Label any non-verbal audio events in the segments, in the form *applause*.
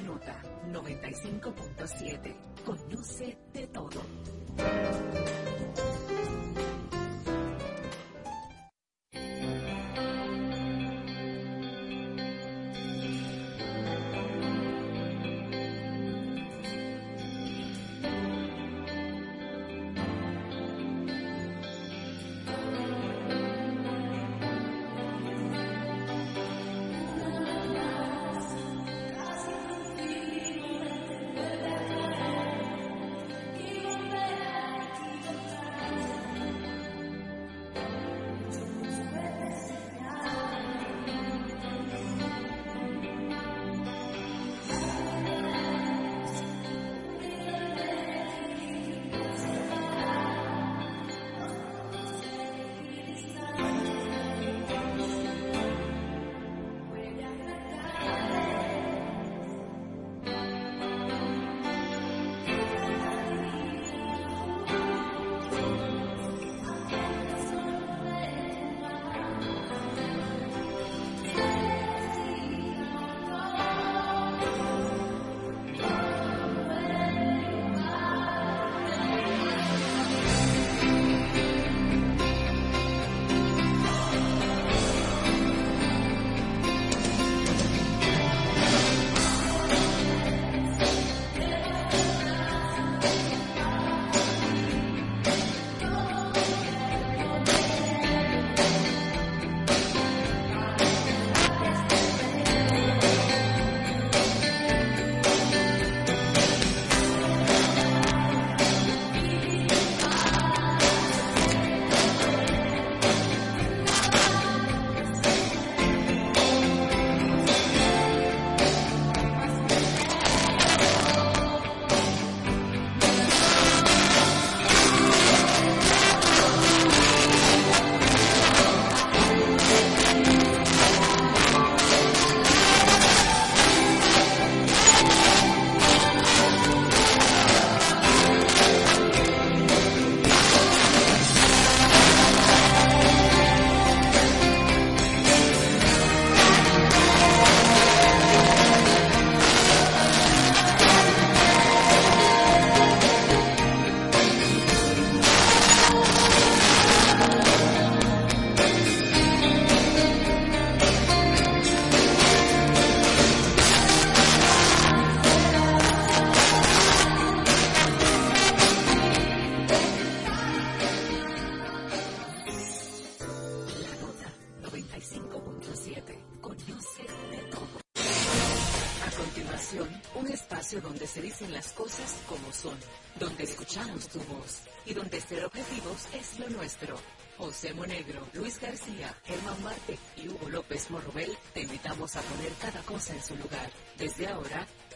Nota 95.7. Conoce de todo.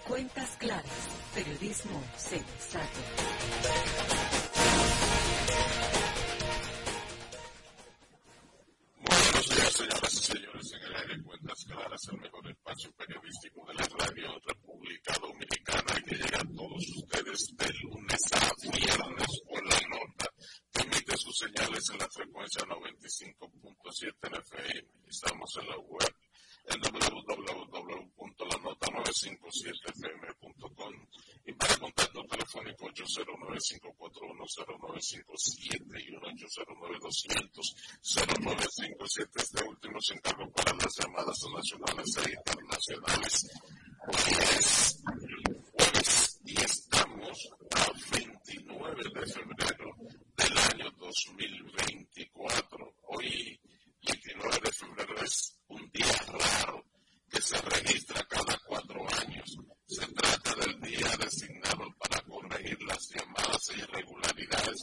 Cuentas claras, periodismo sensato. Buenos días, señoras y señores. En el aire Cuentas Claras, el mejor espacio periodístico de la radio República Dominicana que llega a todos ustedes de lunes a viernes por la nota emite sus señales en la frecuencia 95.7 en FM. Estamos en la web en www.lanota957fm.com y para contacto telefónico 809-541-0957 y 809-200-0957. Este último se encargó para las llamadas nacionales e internacionales. Hoy es jueves y estamos a 29 de febrero del año 2024. Hoy, 29 de febrero, es día raro que se registra cada cuatro años. Se trata del día designado para corregir las llamadas irregularidades.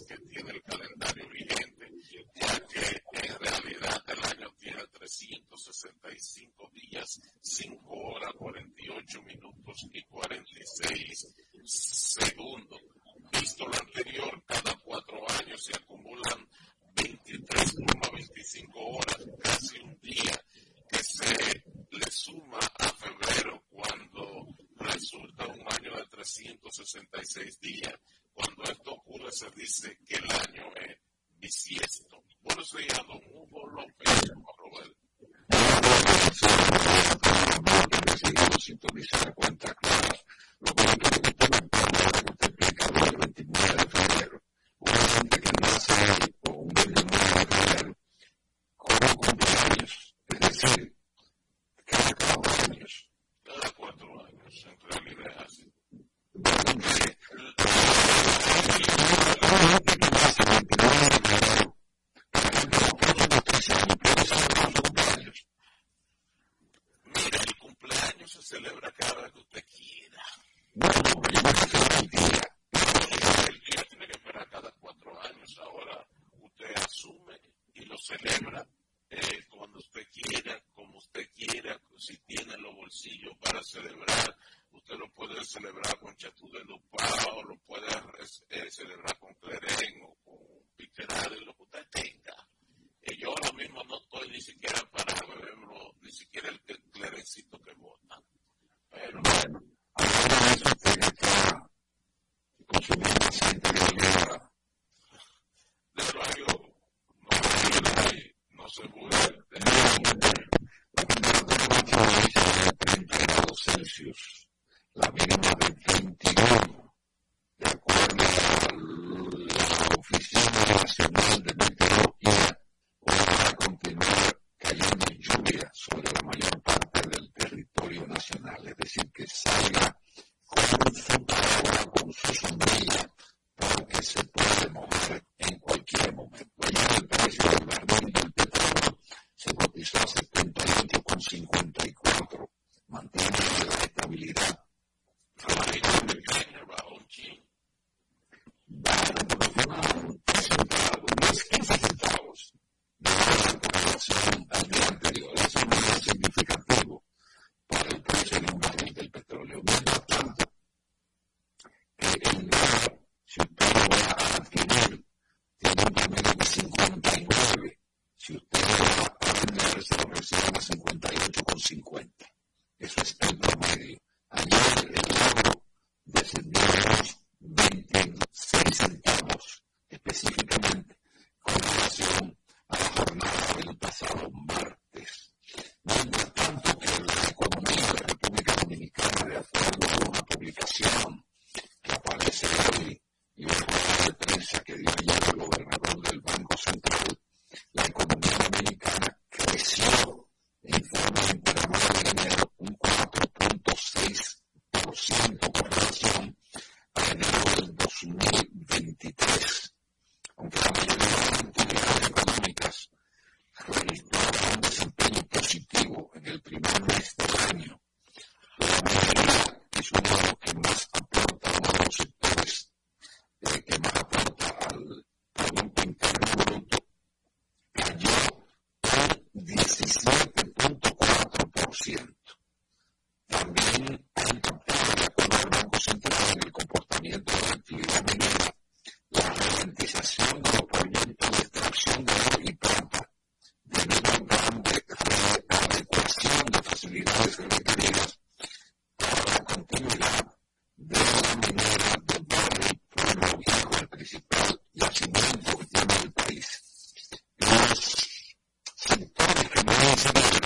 Mm-hmm.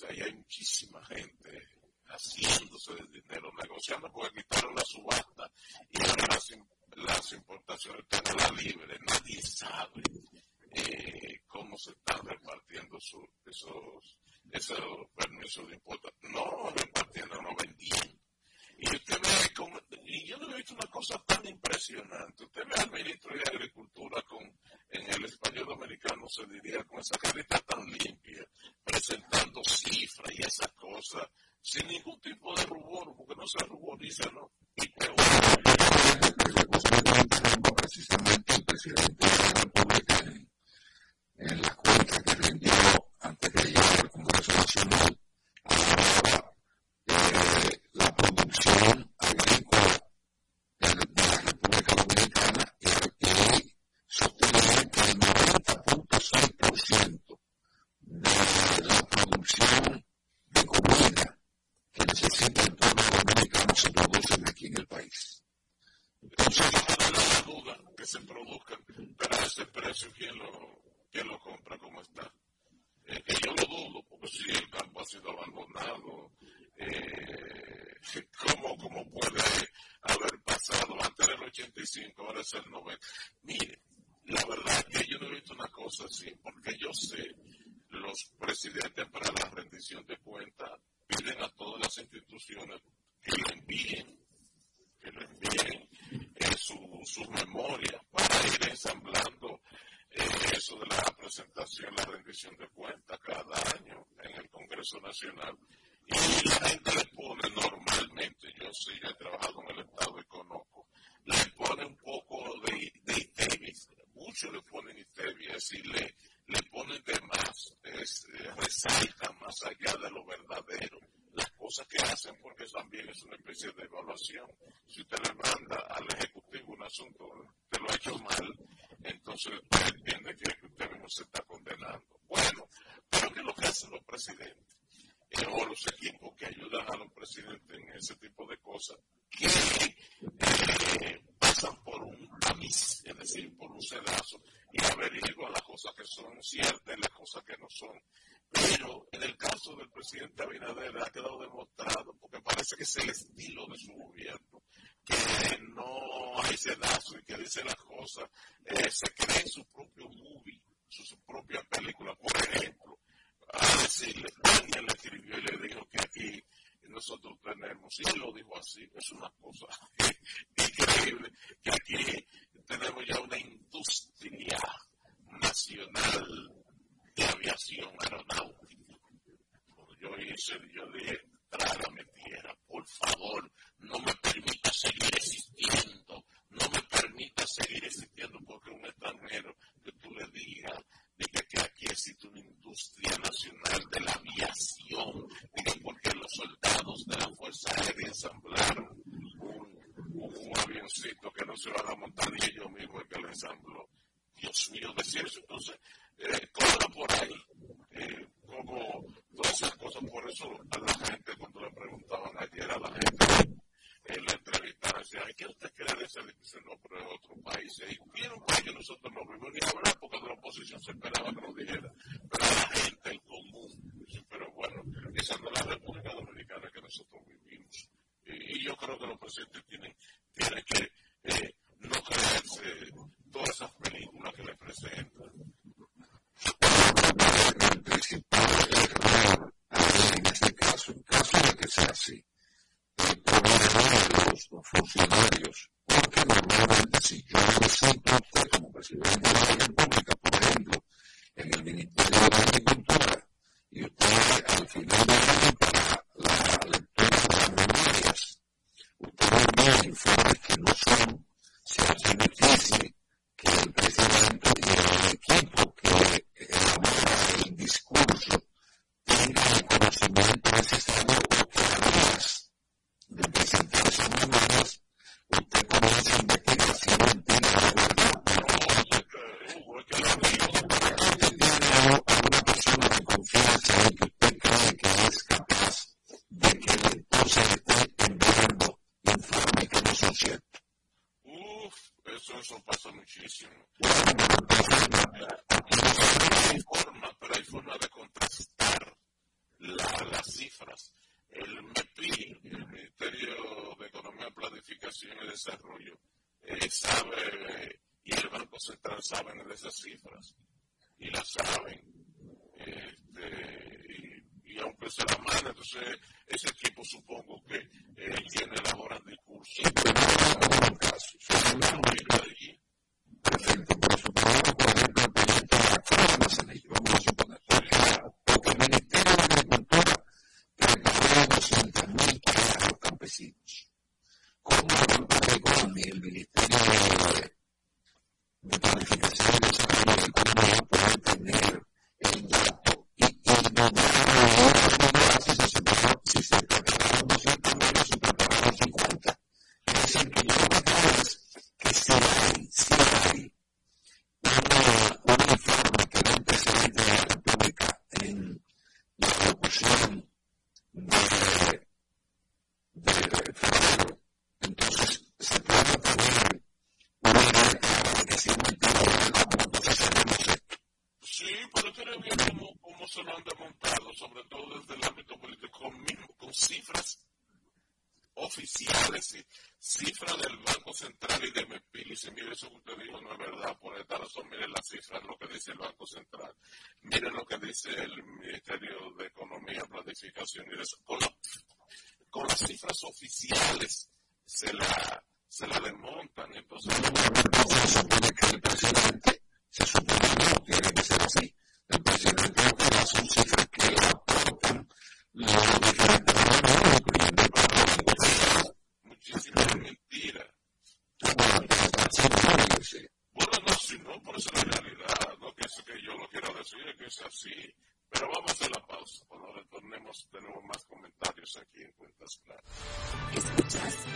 saying cosa sin ningún tipo de rubor, porque no se ruboriza, ¿no? Congreso Nacional. es el estilo de su gobierno, que no hay sedazo y que dice las cosas, eh, se cree su propio movie, su, propia película, por ejemplo. Ah, A decirle, Daniel le escribió y le dijo que aquí nosotros tenemos, y lo dijo así, es una cosa *laughs* increíble, que aquí utilizando la República Dominicana que nosotros vivimos. Y, y yo creo que los presidentes tienen, tienen que Uf, eso, eso pasa muchísimo. hay forma, pero hay forma de contrastar las cifras. El MEPI, el Ministerio de Economía, Planificación y Desarrollo, eh, sabe y el Banco Central saben de esas cifras y las saben. Este, y aunque se la manda, entonces ese tipo supongo que eh, tiene la moral eh, quien elaboran discursos. casos, allí. Perfecto, por eso tenemos 40 proyectos activos en el vamos a suponer. Porque el Ministerio de Agricultura prepara 200.000 tareas a los campesinos. Como la Banca de Colombia el Ministerio de, de Planificación y Desarrollo del Colombia tener el that's tenemos, tenemos más comentarios aquí en Cuentas Claras. Escuchas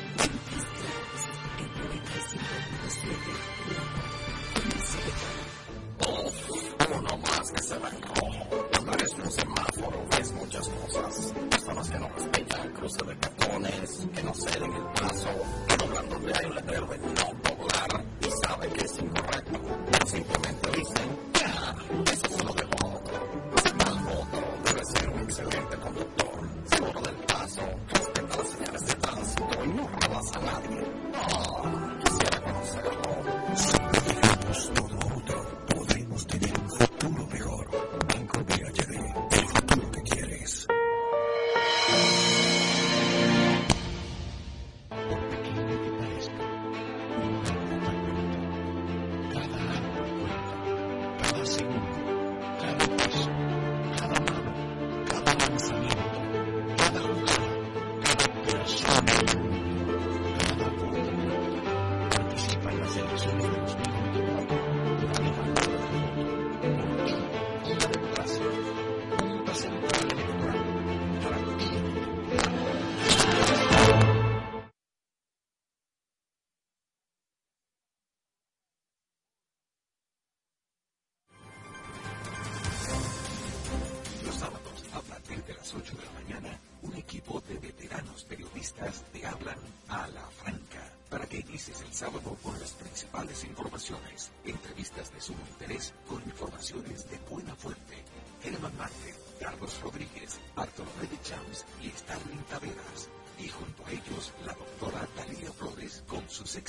Uno más que se va en rojo. No eres un semáforo, ves muchas cosas. Personas que no respetan cruce de cartones, que no ceden el paso, que doblándole hay un letrero de no doblar y saben que es incorrecto, simplemente dicen, ya, eso es lo que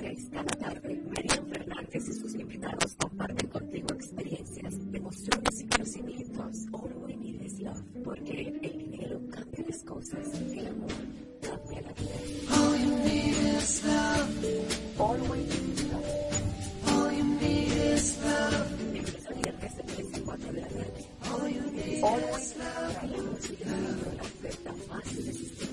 3 cada tarde, Miriam Fernández y sus invitados comparten contigo experiencias, emociones y conocimientos. All we need is love, porque el dinero cambia las cosas, el amor cambia la vida. All you need is love. All we need is love. All you need is love. Empieza a viernes de 3 a 4 de la tarde. All you need is love. La música y la oferta más irresistible.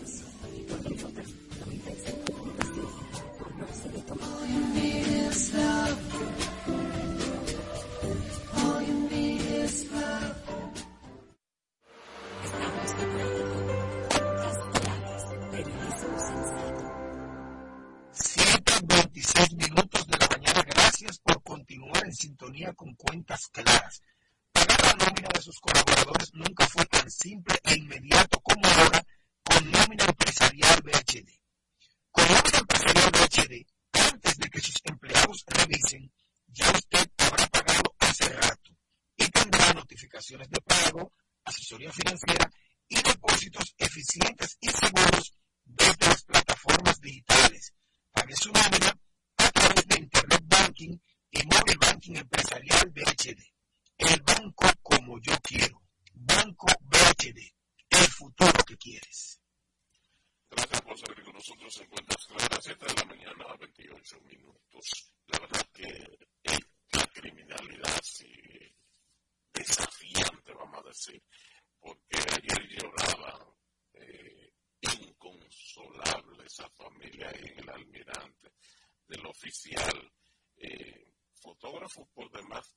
Asesoría financiera y depósitos eficientes y seguros desde las plataformas digitales. Pague su nómina a través de Internet Banking y Mobile Banking Empresarial BHD. El banco como yo quiero. Banco BHD. El futuro que quieres. Gracias por salir con nosotros en Cuentas Claras, 7 de la mañana a 28 minutos. La verdad que eh, la criminalidad sigue desafiante, vamos a decir, porque ayer lloraba eh, inconsolable esa familia ahí en el almirante del oficial, eh, fotógrafo por demás,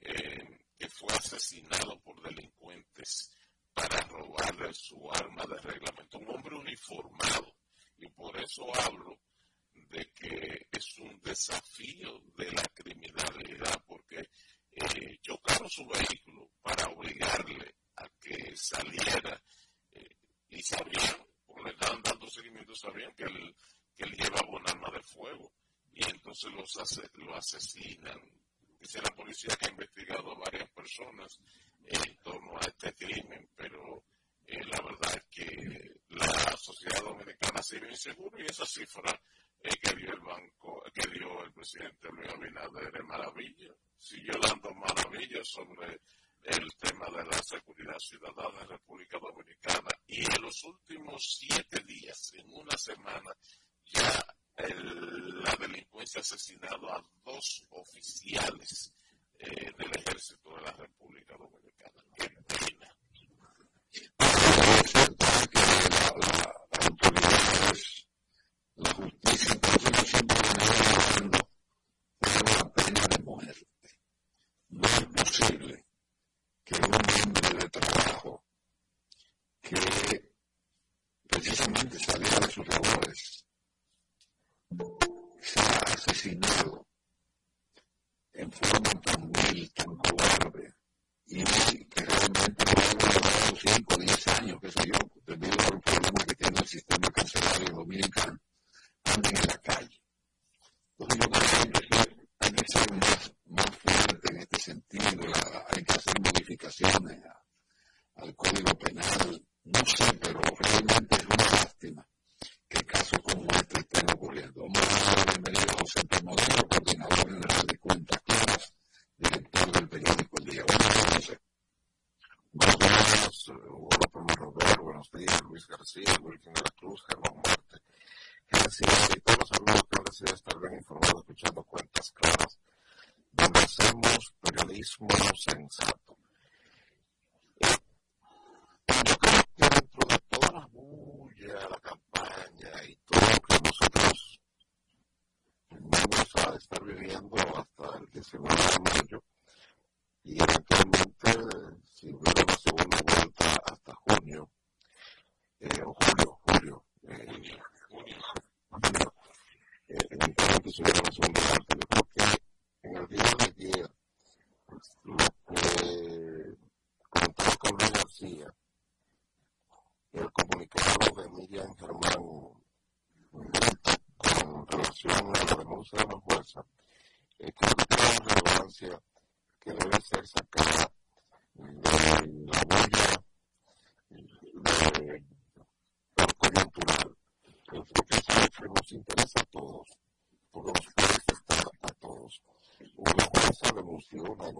eh, que fue asesinado por delincuentes para robarle su arma de reglamento. Un hombre uniformado. Y por eso hablo de que es un desafío de la criminalidad, porque eh, chocaron su vehículo para obligarle a que saliera eh, y sabían, porque le estaban dando seguimiento, sabían que él, llevaba un arma de fuego y entonces los ases lo asesinan. Dice la policía que ha investigado a varias personas en torno a este crimen, pero eh, la verdad es que la sociedad dominicana se ve insegura y esa cifra eh, que dio el banco, que dio el presidente Luis Abinader es maravilla. Siguió dando maravillas sobre el tema de la seguridad ciudadana en República Dominicana y en los últimos siete días, en una semana, ya el, la delincuencia ha asesinado a dos oficiales eh, del ejército de la República Dominicana. Qué pena. Es cierto que la, la, las autoridades, la justicia, por eso yo siempre venía hablando de la pena de muerte. No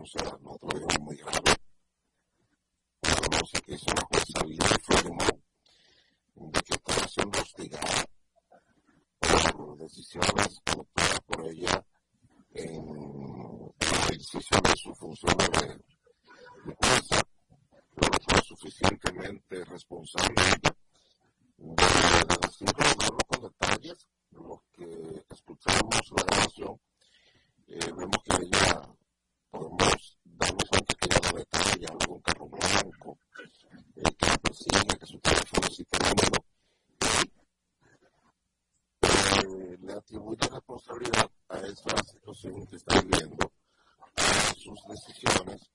sea, nosotros lo vimos muy grave. Cuando no sé qué hizo la jueza Vidal Freeman, de que estaba siendo hostigada por decisiones adoptadas por ella en el ejercicio de su función de jueza, pero no fue suficientemente responsable ella. De sin contarlo con detalles, los que escuchamos la grabación, eh, vemos que ella podemos darnos cuenta que la dama está llevando un carro blanco, eh, que la que su teléfono es fenómeno. Eh, le atribuye responsabilidad a esa situación que está viviendo, a sus decisiones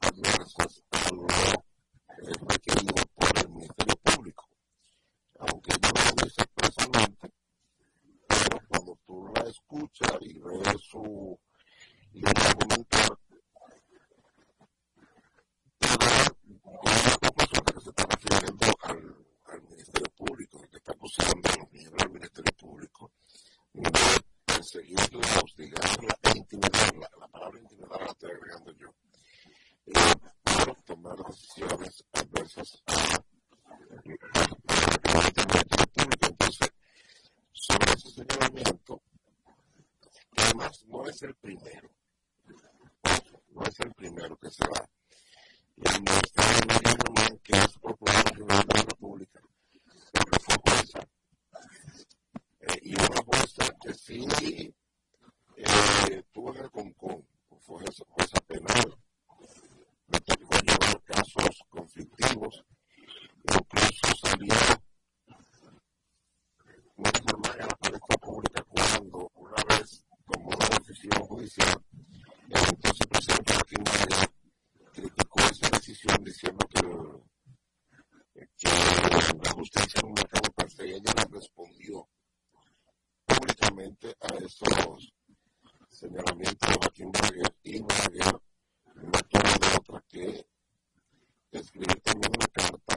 adversas a lo eh, requerido por el Ministerio Público. Aunque no lo dice expresamente, pero cuando tú la escuchas y ves su yo voy a comentar, pero con que se está refiriendo al Ministerio Público, que está acusando a los miembros del Ministerio Público de perseguirla, hostigarla e intimidarla, la palabra intimidarla la estoy agregando yo. Yo tomar decisiones adversas al Ministerio Público. Entonces, sobre ese señalamiento, además, no es el primero es el primero que se va. El ministro de María Román, que es procurador general de la República, pero fue jueza. Eh, y una jueza que sí eh, tuvo en el CONCON, fue jueza, jueza penal, le casos conflictivos, incluso salió María Román a la pública cuando una vez tomó la decisión judicial el entonces presidente Martín Maya criticó esa decisión diciendo que, que la justicia no me acabó parte y ella respondió públicamente a esos señalamientos de Martín Maya y no tuvo de otra que escribir también una carta